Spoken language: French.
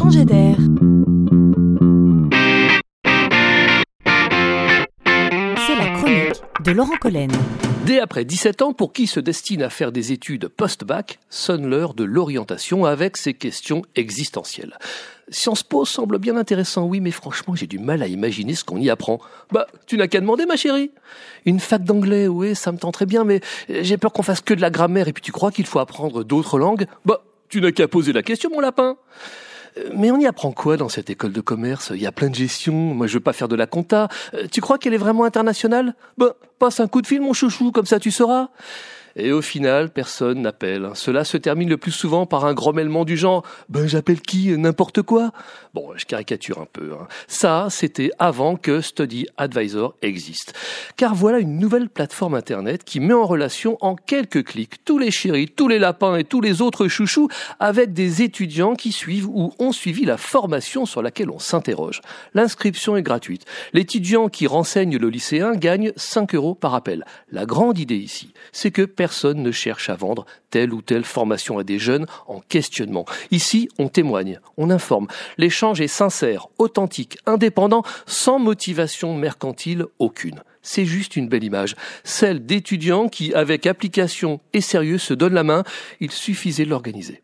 changer d'air. C'est la chronique de Laurent Collen. Dès après 17 ans, pour qui se destine à faire des études post-bac, sonne l'heure de l'orientation avec ses questions existentielles. Sciences Po semble bien intéressant, oui, mais franchement, j'ai du mal à imaginer ce qu'on y apprend. Bah, tu n'as qu'à demander, ma chérie. Une fac d'anglais, oui, ça me tenterait bien, mais j'ai peur qu'on fasse que de la grammaire, et puis tu crois qu'il faut apprendre d'autres langues Bah, tu n'as qu'à poser la question, mon lapin. Euh, Mais on y apprend quoi dans cette école de commerce? Il y a plein de gestion. Moi, je veux pas faire de la compta. Euh, Tu crois qu'elle est vraiment internationale? Ben, passe un coup de fil, mon chouchou, comme ça tu sauras. Et au final, personne n'appelle. Cela se termine le plus souvent par un grommellement du genre « Ben, j'appelle qui N'importe quoi ?» Bon, je caricature un peu. hein. Ça, c'était avant que Study Advisor existe. Car voilà une nouvelle plateforme Internet qui met en relation en quelques clics tous les chéris, tous les lapins et tous les autres chouchous avec des étudiants qui suivent ou ont suivi la formation sur laquelle on s'interroge. L'inscription est gratuite. L'étudiant qui renseigne le lycéen gagne 5 euros par appel. La grande idée ici, c'est que personne ne cherche à vendre telle ou telle formation à des jeunes en questionnement. Ici, on témoigne, on informe. L'échange est sincère, authentique, indépendant, sans motivation mercantile aucune. C'est juste une belle image, celle d'étudiants qui, avec application et sérieux, se donnent la main. Il suffisait de l'organiser.